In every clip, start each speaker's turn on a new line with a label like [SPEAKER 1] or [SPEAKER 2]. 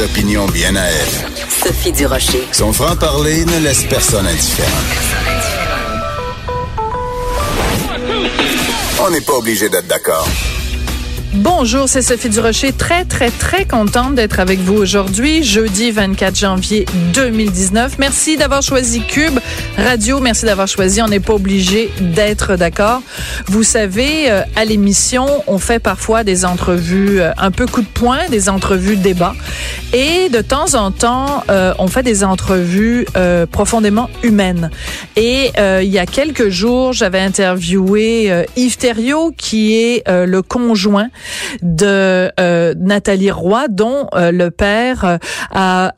[SPEAKER 1] opinions bien à elle.
[SPEAKER 2] Sophie Durocher.
[SPEAKER 1] Son franc-parler ne laisse personne indifférent. On n'est pas obligé d'être d'accord.
[SPEAKER 3] Bonjour, c'est Sophie Durocher. Très, très, très contente d'être avec vous aujourd'hui, jeudi 24 janvier 2019. Merci d'avoir choisi Cube Radio. Merci d'avoir choisi. On n'est pas obligé d'être d'accord. Vous savez, euh, à l'émission, on fait parfois des entrevues euh, un peu coup de poing, des entrevues débat. Et de temps en temps, euh, on fait des entrevues profondément humaines. Et il y a quelques jours, j'avais interviewé Yves Thériault, qui est le conjoint de euh, Nathalie Roy, dont euh, le père euh, a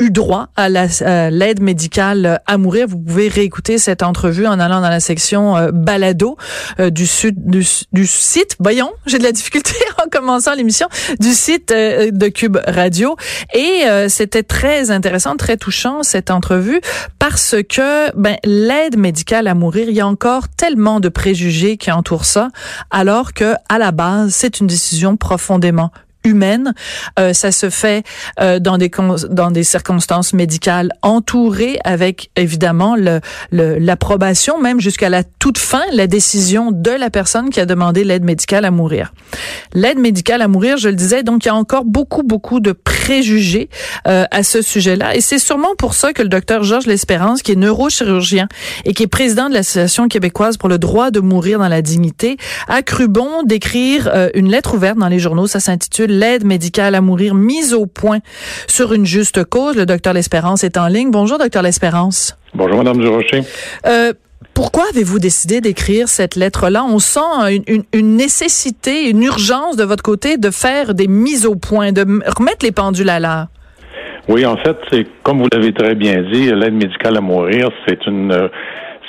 [SPEAKER 3] eu droit à l'aide médicale à mourir. Vous pouvez réécouter cette entrevue en allant dans la section balado du, sud, du, site. Voyons, j'ai de la difficulté en commençant l'émission du site de Cube Radio. Et c'était très intéressant, très touchant cette entrevue parce que ben, l'aide médicale à mourir, il y a encore tellement de préjugés qui entourent ça, alors que à la base, une décision profondément humaine. Euh, ça se fait euh, dans des dans des circonstances médicales entourées avec évidemment le l'approbation même jusqu'à la toute fin la décision de la personne qui a demandé l'aide médicale à mourir. L'aide médicale à mourir, je le disais, donc il y a encore beaucoup beaucoup de préjugés euh, à ce sujet-là et c'est sûrement pour ça que le docteur Georges L'Espérance qui est neurochirurgien et qui est président de l'association québécoise pour le droit de mourir dans la dignité a cru bon d'écrire une lettre ouverte dans les journaux, ça s'intitule l'aide médicale à mourir mise au point sur une juste cause. Le docteur L'Espérance est en ligne. Bonjour, docteur L'Espérance.
[SPEAKER 4] Bonjour, Madame Durocher.
[SPEAKER 3] Euh, pourquoi avez-vous décidé d'écrire cette lettre-là? On sent une, nécessité, une urgence de votre côté de faire des mises au point, de remettre les pendules à l'heure.
[SPEAKER 4] Oui, en fait, c'est comme vous l'avez très bien dit, l'aide médicale à mourir, c'est une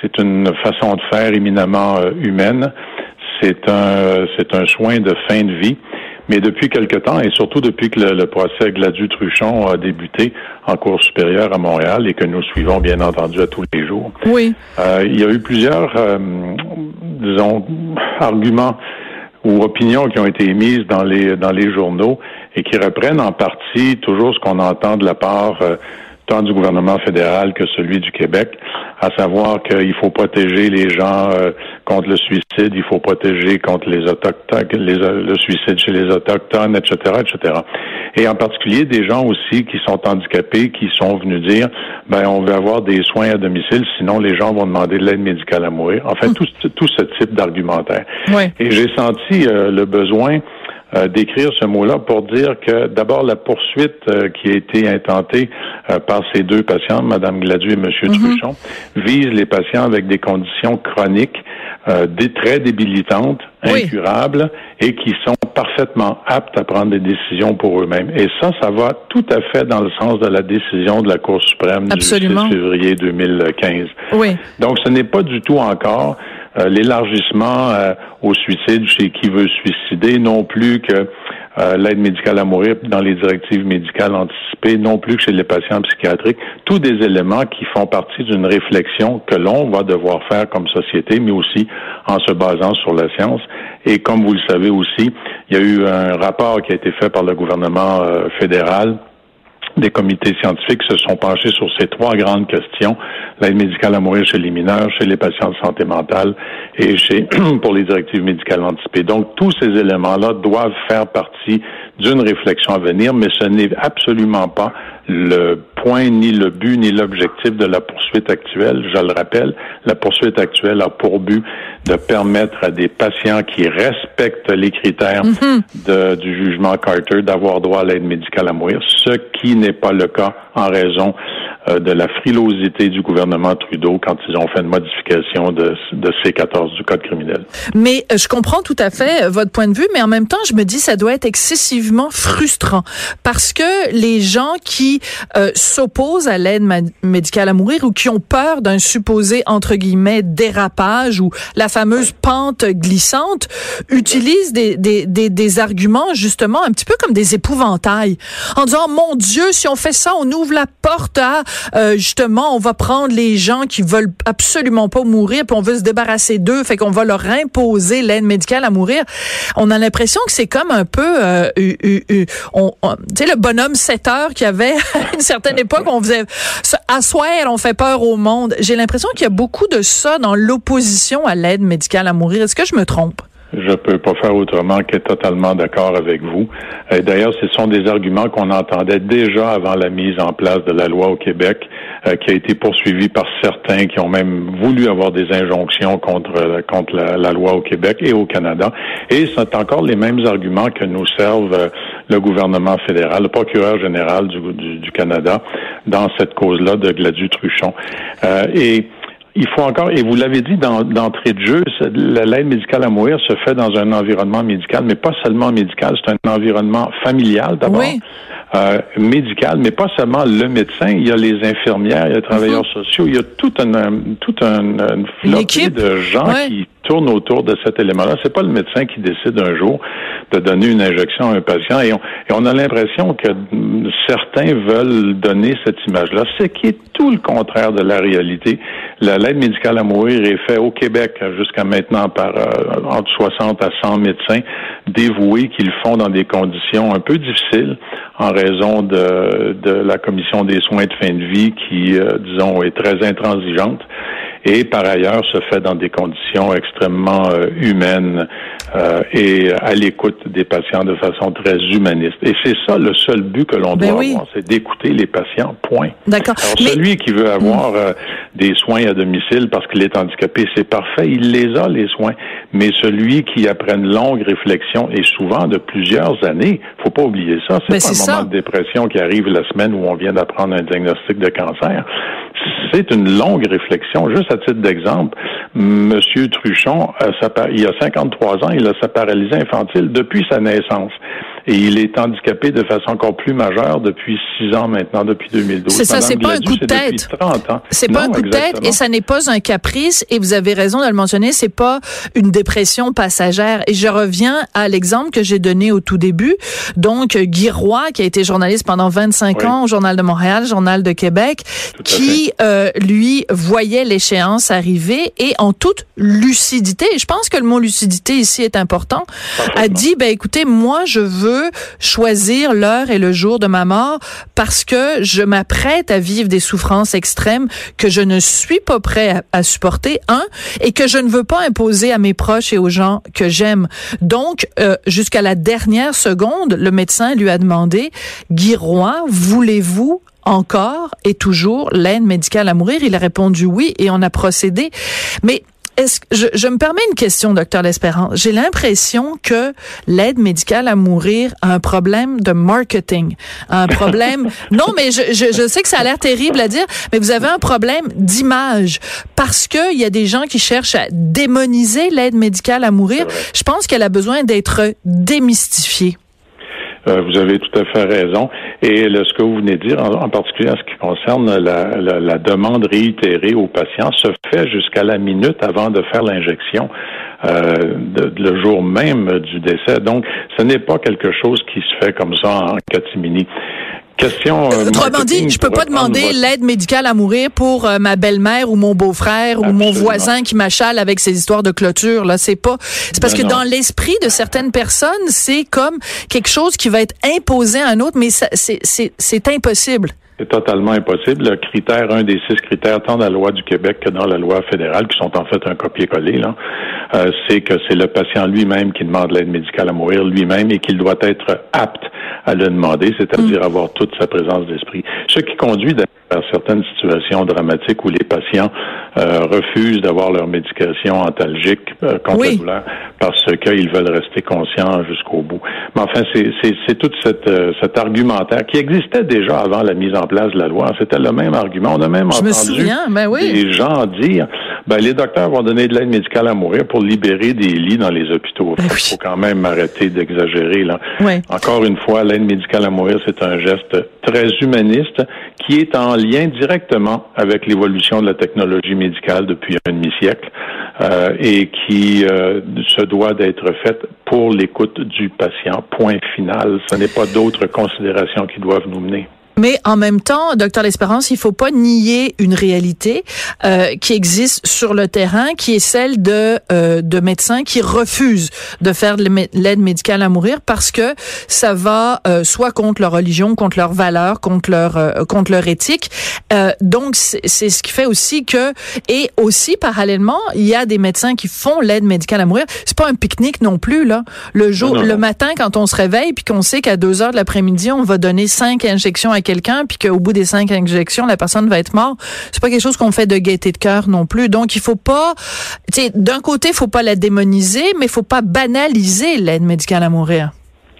[SPEAKER 4] c'est une façon de faire éminemment euh, humaine. C'est un c'est un soin de fin de vie mais depuis quelque temps, et surtout depuis que le, procès Gladu-Truchon a débuté en cours supérieure à Montréal et que nous suivons bien entendu à tous les jours,
[SPEAKER 3] oui.
[SPEAKER 4] Euh, il y a eu plusieurs, euh, disons, arguments ou opinions qui ont été émises dans les dans les journaux et qui reprennent en partie toujours ce qu'on entend de la part euh, tant du gouvernement fédéral que celui du Québec, à savoir qu'il faut protéger les gens euh, contre le suicide, il faut protéger contre les autochtones, les, euh, le suicide chez les autochtones, etc., etc. Et en particulier des gens aussi qui sont handicapés, qui sont venus dire, ben on veut avoir des soins à domicile, sinon les gens vont demander de l'aide médicale à mourir. En fait, hum. tout, tout ce type d'argumentaire. Et j'ai senti euh, le besoin euh, d'écrire ce mot-là pour dire que d'abord la poursuite euh, qui a été intentée euh, par ces deux patients, Mme Gladu et M. Mhm. Truchon, vise les patients avec des conditions chroniques, des, très débilitantes, incurables et qui sont parfaitement aptes à prendre des décisions pour eux-mêmes. Et ça, ça va tout à fait dans le sens de la décision de la Cour suprême du 6 février 2015.
[SPEAKER 3] Oui.
[SPEAKER 4] Donc, ce n'est pas du tout encore euh, l'élargissement euh, au suicide chez qui veut suicider, non plus que euh, l'aide médicale à mourir dans les directives médicales anticipées, non plus que chez les patients psychiatriques, tous des éléments qui font partie d'une réflexion que l'on va devoir faire comme société, mais aussi en se basant sur la science. Et comme vous le savez aussi, il y a eu un rapport qui a été fait par le gouvernement fédéral des comités scientifiques se sont penchés sur ces trois grandes questions, l'aide médicale à mourir chez les mineurs, chez les patients de santé mentale et chez pour les directives médicales anticipées. Donc, tous ces éléments-là doivent faire partie d'une réflexion à venir, mais ce n'est absolument pas le point, ni le but, ni l'objectif de la poursuite actuelle. Je le rappelle, la poursuite actuelle a pour but de permettre à des patients qui respectent les critères mhm. de, du jugement Carter d'avoir droit à l'aide médicale à mourir, ce qui n'est pas le cas en raison euh, de la frilosité du gouvernement Trudeau quand ils ont fait une modification de, de C14 du Code criminel.
[SPEAKER 3] Mais euh, je comprends tout à fait euh, votre point de vue, mais en même temps, je me dis ça doit être excessivement frustrant parce que les gens qui s'opposent à l'aide médicale à mourir ou qui ont peur d'un supposé entre guillemets dérapage ou la fameuse pente glissante utilisent des, des, des, des arguments justement un petit peu comme des épouvantails. En disant mon Dieu si on fait ça on ouvre la porte à euh, justement on va prendre les gens qui veulent absolument pas mourir puis on veut se débarrasser d'eux fait qu'on va leur imposer l'aide médicale à mourir. On a l'impression que c'est comme un peu euh, on, tu sais le bonhomme 7 heures qui avait à une certaine époque on faisait asseoir on fait peur au monde. J'ai l'impression qu'il y a beaucoup de ça dans l'opposition à l'aide médicale à mourir. Est-ce que je me trompe?
[SPEAKER 4] Je peux pas faire autrement qu'être totalement d'accord avec vous. D'ailleurs, ce sont des arguments qu'on entendait déjà avant la mise en place de la loi au Québec, euh, qui a été poursuivie par certains qui ont même voulu avoir des injonctions contre contre la, loi au Québec et au Canada. Et c'est encore les mêmes arguments que nous servent euh, le gouvernement fédéral, le procureur général du, Canada dans cette cause-là de Gladue Truchon. Euh, il faut encore, et vous l'avez dit d'entrée de jeu, l'aide médicale à mourir se fait dans un environnement médical, mais pas seulement médical, c'est un environnement familial d'abord. Euh, médical, mais pas seulement le médecin. Il y a les infirmières, il y a les travailleurs mhm. sociaux, il y a tout un, tout un, une flopée de gens qui tournent autour de cet élément-là. C'est pas le médecin qui décide un jour de donner une injection à un patient et on, a l'impression que certains veulent donner cette image-là, ce qui est tout le contraire de la réalité. L'aide médicale à mourir est faite au Québec jusqu'à maintenant par euh, entre 60 à 100 médecins dévoués qui le font dans des conditions un peu difficiles en raison de, de la commission des soins de fin de vie qui, euh, disons, est très intransigeante et par ailleurs se fait dans des conditions extrêmement euh, humaines euh, et à l'écoute des patients de façon très humaniste. Et c'est ça le seul but que l'on ben doit avoir, c'est d'écouter les patients, point.
[SPEAKER 3] D'accord.
[SPEAKER 4] Alors celui qui veut avoir euh, des soins à domicile parce qu'il est handicapé, c'est parfait, il les a, les soins. Mais celui qui, après une longue réflexion, et souvent de plusieurs années, faut pas oublier ça, c'est ben, pas un moment de dépression qui arrive la semaine où on vient d'apprendre un diagnostic de cancer c'est une longue réflexion. Juste à titre d'exemple, Monsieur Truchon, il y a 53 ans, il a sa paralysie infantile depuis sa naissance. Et il est handicapé de façon encore plus majeure depuis six ans maintenant, depuis 2012.
[SPEAKER 3] C'est ça, c'est pas un coup de tête. C'est pas un coup de tête et ça n'est pas un caprice. Et vous avez raison de le mentionner, c'est pas une dépression passagère. Et je reviens à l'exemple que j'ai donné au tout début. Donc, Guy Roy, qui a été journaliste pendant 25 ans au Journal de Montréal, Journal de Québec, qui, euh, lui, voyait l'échéance arriver et en toute lucidité, et je pense que le mot lucidité ici est important, a dit, ben écoutez, moi, je veux choisir l'heure et le jour de ma mort parce que je m'apprête à vivre des souffrances extrêmes que je ne suis pas prêt à, supporter, un, et que je ne veux pas imposer à mes proches et aux gens que j'aime. Donc, euh, jusqu'à la dernière seconde, le médecin lui a demandé, Guy Roy, voulez-vous encore et toujours l'aide médicale à mourir? Il a répondu oui et on a procédé. Mais est-ce je, je me permets une question, docteur L'Espérance. J'ai l'impression que l'aide médicale à mourir a un problème de marketing, un problème. non, mais je, je, je, sais que ça a l'air terrible à dire, mais vous avez un problème d'image parce que il y a des gens qui cherchent à démoniser l'aide médicale à mourir. Je pense qu'elle a besoin d'être démystifiée.
[SPEAKER 4] Euh, vous avez tout à fait raison. Et ce que vous venez de dire, en, particulier en ce qui concerne la, la, demande réitérée aux patients, se fait jusqu'à la minute avant de faire l'injection, euh, le jour même du décès. Donc, ce n'est pas quelque chose qui se fait comme ça en catimini. Question.
[SPEAKER 3] Euh, Autrement dit, je peux pas demander l'aide médicale à mourir pour euh, ma belle-mère ou mon beau-frère ou mon voisin qui m'achale avec ses histoires de clôture. Là, c'est pas. C'est parce ben que dans l'esprit de certaines personnes, c'est comme quelque chose qui va être imposé à un autre, mais c'est impossible.
[SPEAKER 4] C'est totalement impossible. Le critère, un des six critères, tant dans la loi du Québec que dans la loi fédérale, qui sont en fait un copier-coller, là, euh, c'est que c'est le patient lui-même qui demande l'aide médicale à mourir lui-même et qu'il doit être apte à le demander, c'est-à-dire mm. avoir toute sa présence d'esprit. Ce qui conduit à certaines situations dramatiques où les patients euh, refusent d'avoir leur médication antalgique euh, contre la douleur parce qu'ils veulent rester conscients jusqu'au bout. Mais enfin, c'est tout cette, euh, cet argumentaire qui existait déjà avant la mise en place de la loi. C'était le même argument. On a même entendu
[SPEAKER 3] ben
[SPEAKER 4] des gens dire Ben, les docteurs vont donner de l'aide médicale à mourir pour libérer des lits dans les hôpitaux. Il
[SPEAKER 3] Ben
[SPEAKER 4] faut, quand même arrêter d'exagérer. là.
[SPEAKER 3] Oui.
[SPEAKER 4] Encore une fois, l'aide médicale à mourir, c'est un geste très humaniste qui est en lien directement avec l'évolution de la technologie médicale depuis un demi-siècle euh, et qui euh, se doit d'être faite pour l'écoute du patient. Point final. Ce n'est pas d'autres considérations qui doivent nous mener.
[SPEAKER 3] Mais en même temps, docteur L'Espérance, il faut pas nier une réalité euh, qui existe sur le terrain, qui est celle de euh, de médecins qui refusent de faire de l'aide médicale à mourir parce que ça va euh, soit contre leur religion, contre leurs valeurs, contre leur euh, contre leur éthique. Euh, donc c'est ce qui fait aussi que et aussi parallèlement, il y a des médecins qui font l'aide médicale à mourir. C'est pas un pique-nique non plus là. Le jour,
[SPEAKER 4] Non, non,
[SPEAKER 3] le matin quand on se réveille puis qu'on sait qu'à deux heures de l'après-midi on va donner cinq injections à quelqu'un puis qu'au bout des cinq injections la personne va être morte, c'est pas quelque chose qu'on fait de gaieté de cœur non plus. Donc il faut pas, tu sais, d'un côté faut pas la démoniser, mais faut pas banaliser l'aide médicale à mourir.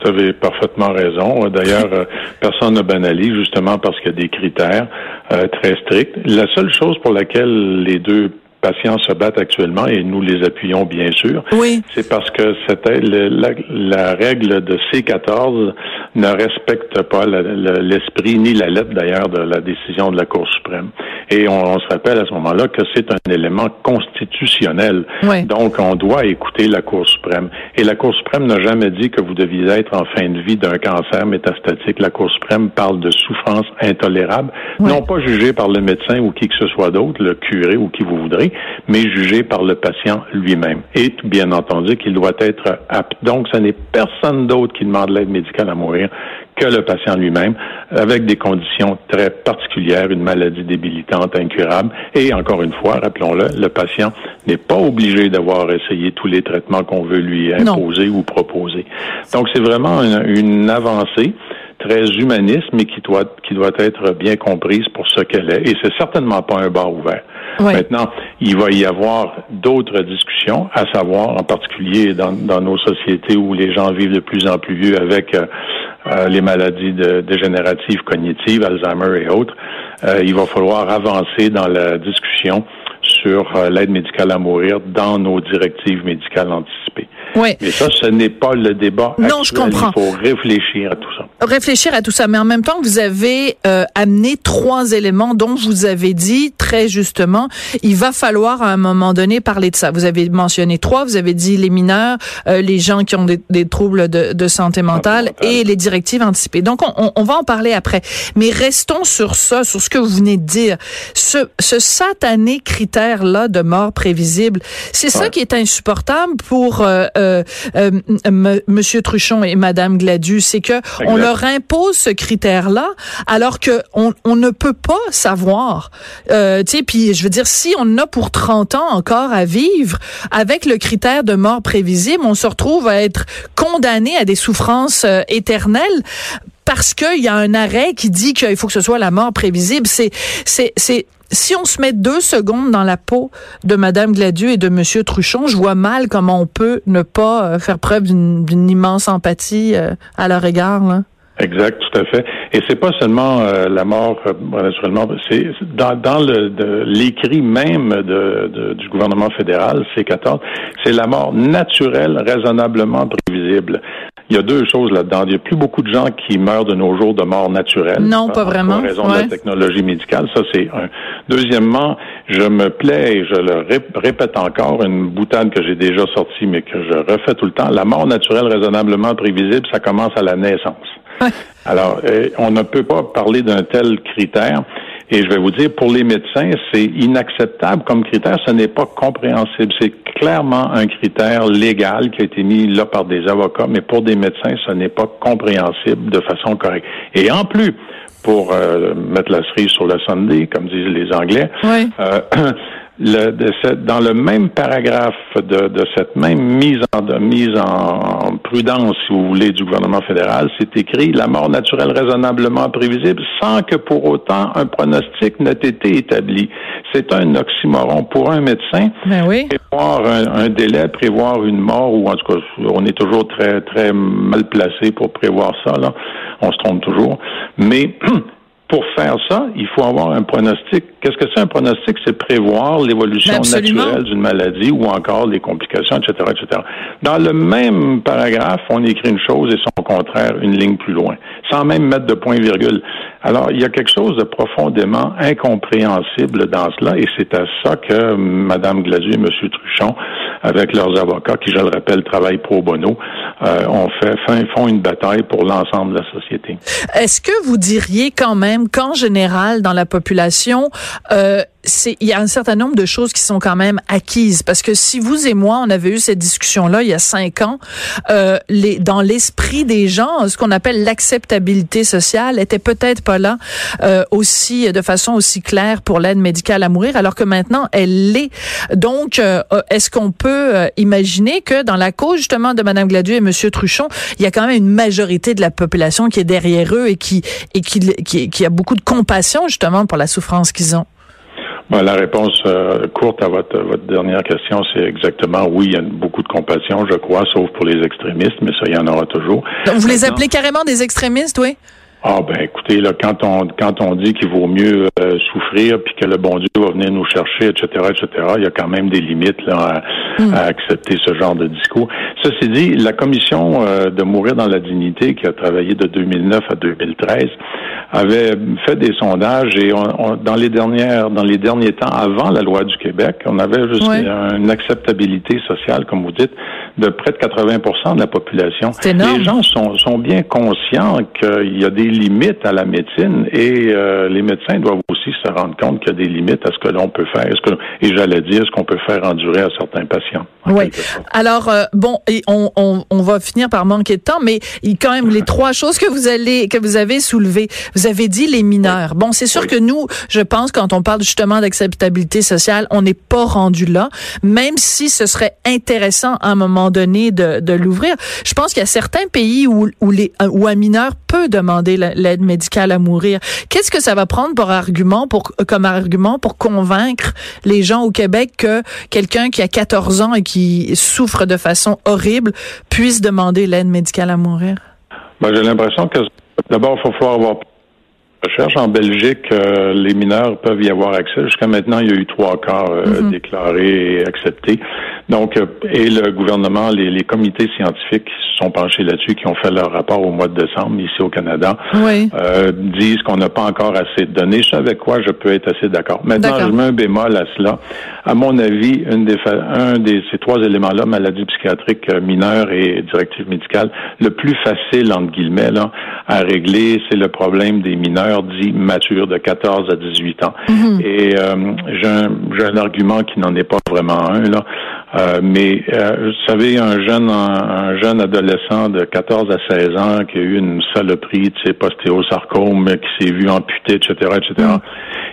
[SPEAKER 4] Vous avez parfaitement raison. D'ailleurs, euh, personne ne banalise justement parce qu'il y a des critères euh, très stricts. La seule chose pour laquelle les deux patients se battent actuellement, et nous les appuyons bien sûr,
[SPEAKER 3] Oui.
[SPEAKER 4] c'est parce que c'était la, la règle de C14 ne respecte pas l'esprit ni la lettre d'ailleurs de la décision de la Cour suprême. Et on, on se rappelle à ce moment-là que c'est un élément constitutionnel.
[SPEAKER 3] Ouais.
[SPEAKER 4] Donc, on doit écouter la Cour suprême. Et la Cour suprême n'a jamais dit que vous deviez être en fin de vie d'un cancer métastatique. La Cour suprême parle de souffrance intolérable, non pas jugée par le médecin ou qui que ce soit d'autre, le curé ou qui vous voudrez, mais jugée par le patient lui-même. Et bien entendu qu'il doit être apte. Donc, ce n'est personne d'autre qui demande l'aide médicale à mourir que le patient lui-même, avec des conditions très particulières, une maladie débilitante, incurable. Et encore une fois, rappelons-le, le patient n'est pas obligé d'avoir essayé tous les traitements qu'on veut lui
[SPEAKER 3] Non.
[SPEAKER 4] imposer ou proposer. Donc, c'est vraiment une, une avancée très humaniste, mais qui doit, qui doit être bien comprise pour ce qu'elle est. Et c'est certainement pas un bar ouvert.
[SPEAKER 3] Ouais.
[SPEAKER 4] Maintenant, il va y avoir d'autres discussions, à savoir en particulier dans, dans nos sociétés où les gens vivent de plus en plus vieux avec euh, euh, les maladies de- dégénératives cognitives, Alzheimer et autres. Euh, il va falloir avancer dans la discussion sur euh, l'aide médicale à mourir dans nos directives médicales anticipées.
[SPEAKER 3] Oui.
[SPEAKER 4] Mais ça, ce n'est pas le débat.
[SPEAKER 3] Non, je comprends.
[SPEAKER 4] Il faut réfléchir à tout ça.
[SPEAKER 3] réfléchir à tout ça, mais en même temps, vous avez euh, amené trois éléments dont vous avez dit très justement, il va falloir à un moment donné parler de ça. Vous avez mentionné trois, vous avez dit les mineurs, euh, les gens qui ont des, des troubles de, de santé mentale
[SPEAKER 4] mentale.
[SPEAKER 3] et les directives anticipées. Donc, on, on- on va en parler après. Mais restons sur ça, sur ce que vous venez de dire. Ce, ce satané critère-là de mort prévisible, c'est ça qui est insupportable pour euh, euh, euh, Monsieur Truchon et Madame Gladu, c'est que on leur impose ce critère-là, alors que on, on ne peut pas savoir. Euh, tu sais, puis je veux dire, si on a pour 30 ans encore à vivre avec le critère de mort prévisible, on se retrouve à être condamné à des souffrances euh, éternelles parce qu'il y a un arrêt qui dit qu'il faut que ce soit la mort prévisible. C'est, c'est, c'est, si on se met deux secondes dans la peau de Madame Gladu et de Monsieur Truchon, je vois mal comment on peut ne pas euh, faire preuve d'une, d'une immense empathie euh, à leur égard. Là.
[SPEAKER 4] Exact, tout à fait. Et c'est pas seulement euh, la mort, euh, naturellement, c'est dans, dans le de- l'écrit même de, de- du gouvernement fédéral, C14, c'est la mort naturelle, raisonnablement prévisible. Il y a deux choses là-dedans. Il y a plus beaucoup de gens qui meurent de nos jours de mort naturelle.
[SPEAKER 3] Non, pas vraiment.
[SPEAKER 4] raison de la technologie médicale. Ça, c'est un. Deuxièmement, je me plais et je le ré- répète encore, une boutade que j'ai déjà sortie, mais que je refais tout le temps. La mort naturelle raisonnablement prévisible, ça commence à la naissance. Alors, euh, on ne peut pas parler d'un tel critère. Et je vais vous dire, pour les médecins, c'est inacceptable comme critère. Ce n'est pas compréhensible. C'est clairement un critère légal qui a été mis là par des avocats, mais pour des médecins, ce n'est pas compréhensible de façon correcte. Et en plus, pour euh, mettre la cerise sur le Sunday, comme disent les Anglais,
[SPEAKER 3] Oui.
[SPEAKER 4] euh, le- de cette- dans le même paragraphe de, de cette même mise en, de mise en prudence, si vous voulez, du gouvernement fédéral, c'est écrit la mort naturelle raisonnablement prévisible sans que pour autant un pronostic n'ait été établi. C'est un oxymoron pour un médecin.
[SPEAKER 3] Ben oui.
[SPEAKER 4] Prévoir un, un délai, prévoir une mort, ou en tout cas, on est toujours très, très mal placé pour prévoir ça, là. On se trompe toujours. Mais pour faire ça, il faut avoir un pronostic. Qu'est-ce que c'est un pronostic? C'est prévoir l'évolution naturelle d'une maladie ou encore les complications, etc., etc. Dans le même paragraphe, on écrit une chose et son contraire, une ligne plus loin, sans même mettre de point-virgule. Alors, il y a quelque chose de profondément incompréhensible dans cela et c'est à ça que Mme Gladu et M. Truchon, avec leurs avocats, qui, je le rappelle, travaillent pro bono, euh, fait, font une bataille pour l'ensemble de la société.
[SPEAKER 3] Est-ce que vous diriez quand même qu'en général, dans la population, euh, il y a un certain nombre de choses qui sont quand même acquises. Parce que si vous et moi on avait eu cette discussion là il y a cinq ans euh, les dans l'esprit des gens ce qu'on appelle l'acceptabilité sociale était peut-être pas là euh, aussi de façon aussi claire pour l'aide médicale à mourir alors que maintenant elle l'est. Donc euh, est-ce qu'on peut euh, imaginer que dans la cause justement de madame Gladu et monsieur Truchon il y a quand même une majorité de la population qui est derrière eux et qui et qui qui, qui a beaucoup de compassion justement pour la souffrance qu'ils ont?
[SPEAKER 4] La réponse euh, courte à votre, votre dernière question, c'est exactement oui, il y a beaucoup de compassion, je crois, sauf pour les extrémistes, mais ça, il y en aura toujours.
[SPEAKER 3] Donc, vous les appelez carrément des extrémistes, oui?
[SPEAKER 4] Ah ben écoutez, là, quand on quand on dit qu'il vaut mieux euh, souffrir puis que le bon Dieu va venir nous chercher, etc., etc., il y a quand même des limites là, à, hmm. accepter ce genre de discours. Ceci dit, la commission euh, de mourir dans la dignité qui a travaillé de 2009 à 2013 avait fait des sondages et dans les dernières dans les derniers temps avant la loi du Québec, on avait juste une acceptabilité sociale, comme vous dites, de près de 80% de la population. Les gens sont, sont bien conscients qu'il y a des limites à la médecine et euh, les médecins doivent aussi se rendre compte qu'il y a des limites à ce que l'on peut faire. ce que, et j'allais dire ce qu'on peut faire endurer à certains patients.
[SPEAKER 3] Oui. Alors euh, bon, et on, on, on, va finir par manquer de temps, mais quand même les trois choses que vous allez que vous avez soulevées. Vous avez dit les mineurs. Bon, c'est sûr que nous, je pense quand on parle justement d'acceptabilité sociale, on n'est pas rendu là, même si ce serait intéressant à un moment donné de, de l'ouvrir. Je pense qu'il y a certains pays où, où les où un mineur peut demander l'aide médicale à mourir. Qu'est-ce que ça va prendre pour argument, pour, comme argument pour convaincre les gens au Québec que quelqu'un qui a 14 ans et qui souffre de façon horrible puisse demander l'aide médicale à mourir?
[SPEAKER 4] Ben, j'ai l'impression que d'abord, il faut falloir avoir recherche. En Belgique, euh, les mineurs peuvent y avoir accès. Jusqu'à maintenant, il y a eu trois cas euh, mm-hmm. déclarés et acceptés. Donc, euh, et le gouvernement, les, les, comités scientifiques se sont penchés là-dessus, qui ont fait leur rapport au mois de décembre ici au Canada, euh, disent qu'on n'a pas encore assez de données. Je avec quoi je peux être assez d'accord. Maintenant, je mets un bémol à cela. À mon avis, une des, un de ces trois éléments-là, maladie psychiatrique mineure et directive médicale, le plus facile, entre guillemets, là, à régler, c'est le problème des mineurs dits matures de 14 à 18 ans. Mm-hmm. Et euh, j'ai un, un, argument qui n'en est pas vraiment un, là. Euh, mais euh, vous savez, un jeune, un, jeune adolescent de 14 à 16 ans qui a eu une saloperie, tu sais, postéosarcome, qui s'est vu amputé, etc., etc. Mm.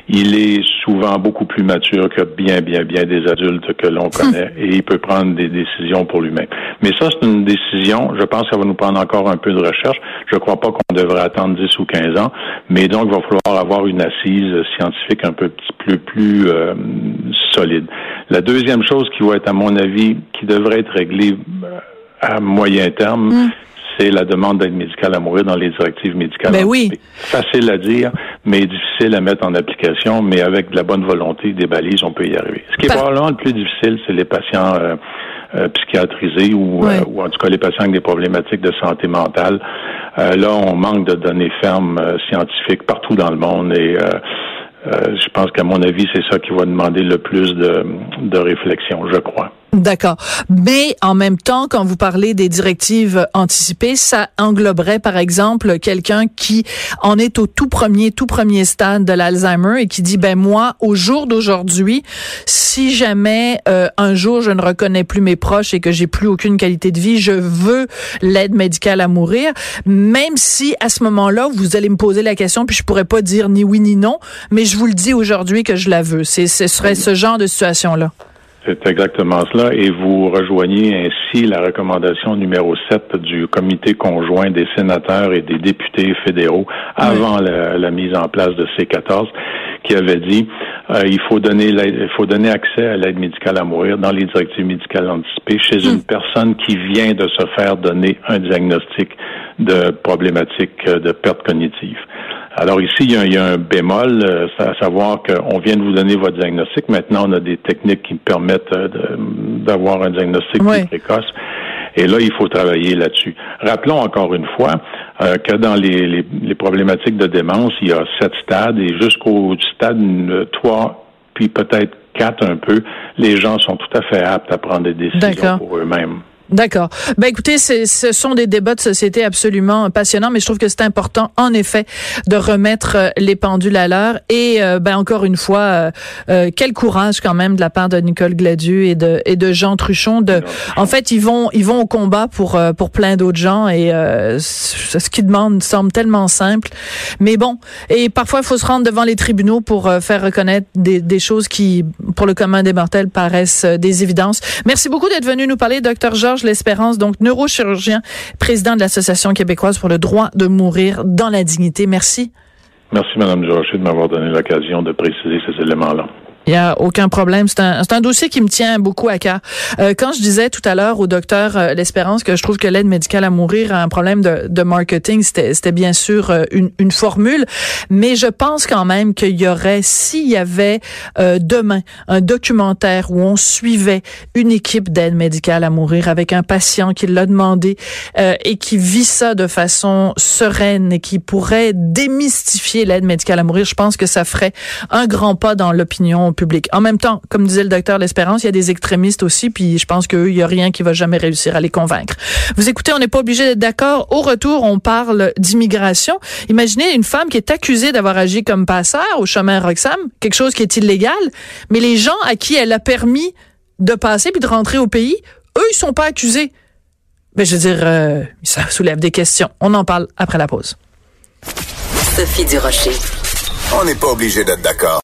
[SPEAKER 4] Il est souvent beaucoup plus mature que bien, bien, bien des adultes que l'on connaît et il peut prendre des décisions pour lui-même. Mais ça, c'est une décision. Je pense que ça va nous prendre encore un peu de recherche. Je ne crois pas qu'on devrait attendre 10 ou 15 ans, mais donc il va falloir avoir une assise scientifique un peu plus, plus euh, solide. La deuxième chose qui va être, à mon avis, qui devrait être réglée euh, à moyen terme, mm. c'est la demande d'aide médicale à mourir dans les directives médicales.
[SPEAKER 3] Mais ben oui.
[SPEAKER 4] Facile à dire, mais difficile à mettre en application, mais avec de la bonne volonté, des balises, on peut y arriver. Ce qui est probablement le plus difficile, c'est les patients euh, euh, psychiatrisés ou, ou en tout cas les patients avec des problématiques de santé mentale. là, on manque de données fermes scientifiques partout dans le monde et je pense qu'à mon avis, c'est ça qui va demander le plus de, de réflexion, je crois.
[SPEAKER 3] D'accord. Mais en même temps, quand vous parlez des directives anticipées, ça engloberait, par exemple, quelqu'un qui en est au tout premier, tout premier stade de l'Alzheimer et qui dit, ben moi, au jour d'aujourd'hui, si jamais euh, un jour je ne reconnais plus mes proches et que j'ai plus aucune qualité de vie, je veux l'aide médicale à mourir, même si à ce moment-là, vous allez me poser la question, puis je pourrais pas dire ni oui ni non, mais je vous le dis aujourd'hui que je la veux. C'est, ce serait ce genre de situation-là.
[SPEAKER 4] C'est exactement cela. Et vous rejoignez ainsi la recommandation numéro 7 du comité conjoint des sénateurs et des députés fédéraux avant la, mise en place de C14 qui avait dit euh, il faut donner il faut donner accès à l'aide médicale à mourir dans les directives médicales anticipées chez une hmm. personne qui vient de se faire donner un diagnostic de problématique de perte cognitive. Alors ici, il y a, un bémol, euh, à savoir qu'on vient de vous donner votre diagnostic. Maintenant, on a des techniques qui permettent euh, d'avoir un diagnostic plus précoce. Et là, il faut travailler là-dessus. Rappelons encore une fois euh, que dans les, les, problématiques de démence, il y a sept stades et jusqu'au stade 3, puis peut-être quatre un peu, les gens sont tout à fait aptes à prendre des décisions pour eux-mêmes.
[SPEAKER 3] D'accord. Ben écoutez, ce sont des débats de société absolument passionnants, mais je trouve que c'est important, en effet, de remettre euh, les pendules à l'heure. Et euh, ben encore une fois, euh, euh, quel courage quand même de la part de Nicole Gladu et de et de Jean Truchon. De, en fait, ils vont ils vont au combat pour pour plein d'autres gens et ce qu'ils demandent semble tellement simple. Mais bon, et parfois il faut se rendre devant les tribunaux pour faire reconnaître des, des choses qui, pour le commun des mortels, paraissent des évidences. Merci beaucoup d'être venu nous parler, docteur Georges L'Espérance, donc neurochirurgien, président de l'Association québécoise pour le droit de mourir dans la dignité. Merci.
[SPEAKER 4] Merci, Mme Georges, de m'avoir donné l'occasion de préciser ces éléments-là.
[SPEAKER 3] Il y a aucun problème. C'est un, un, dossier qui me tient beaucoup à cœur. Euh, quand je disais tout à l'heure au docteur euh, L'Espérance que je trouve que l'aide médicale à mourir a un problème de, de marketing, c'était bien sûr euh, une, une, formule, mais je pense quand même qu'il y aurait, s'il y avait euh, demain un documentaire où on suivait une équipe d'aide médicale à mourir avec un patient qui l'a demandé et qui vit ça de façon sereine et qui pourrait démystifier l'aide médicale à mourir, je pense que ça ferait un grand pas dans l'opinion public. En même temps, comme disait le docteur L'Espérance, il y a des extrémistes aussi, puis je pense qu'il y a rien qui va jamais réussir à les convaincre. Vous écoutez, on n'est pas obligé d'être d'accord. Au retour, on parle d'immigration. Imaginez une femme qui est accusée d'avoir agi comme passeur au chemin Roxham, quelque chose qui est illégal, mais les gens à qui elle a permis de passer puis de rentrer au pays, eux, ils sont pas accusés. Mais je veux dire, euh, ça soulève des questions. On en parle après la pause.
[SPEAKER 1] Sophie Durocher. On n'est pas obligé d'être d'accord.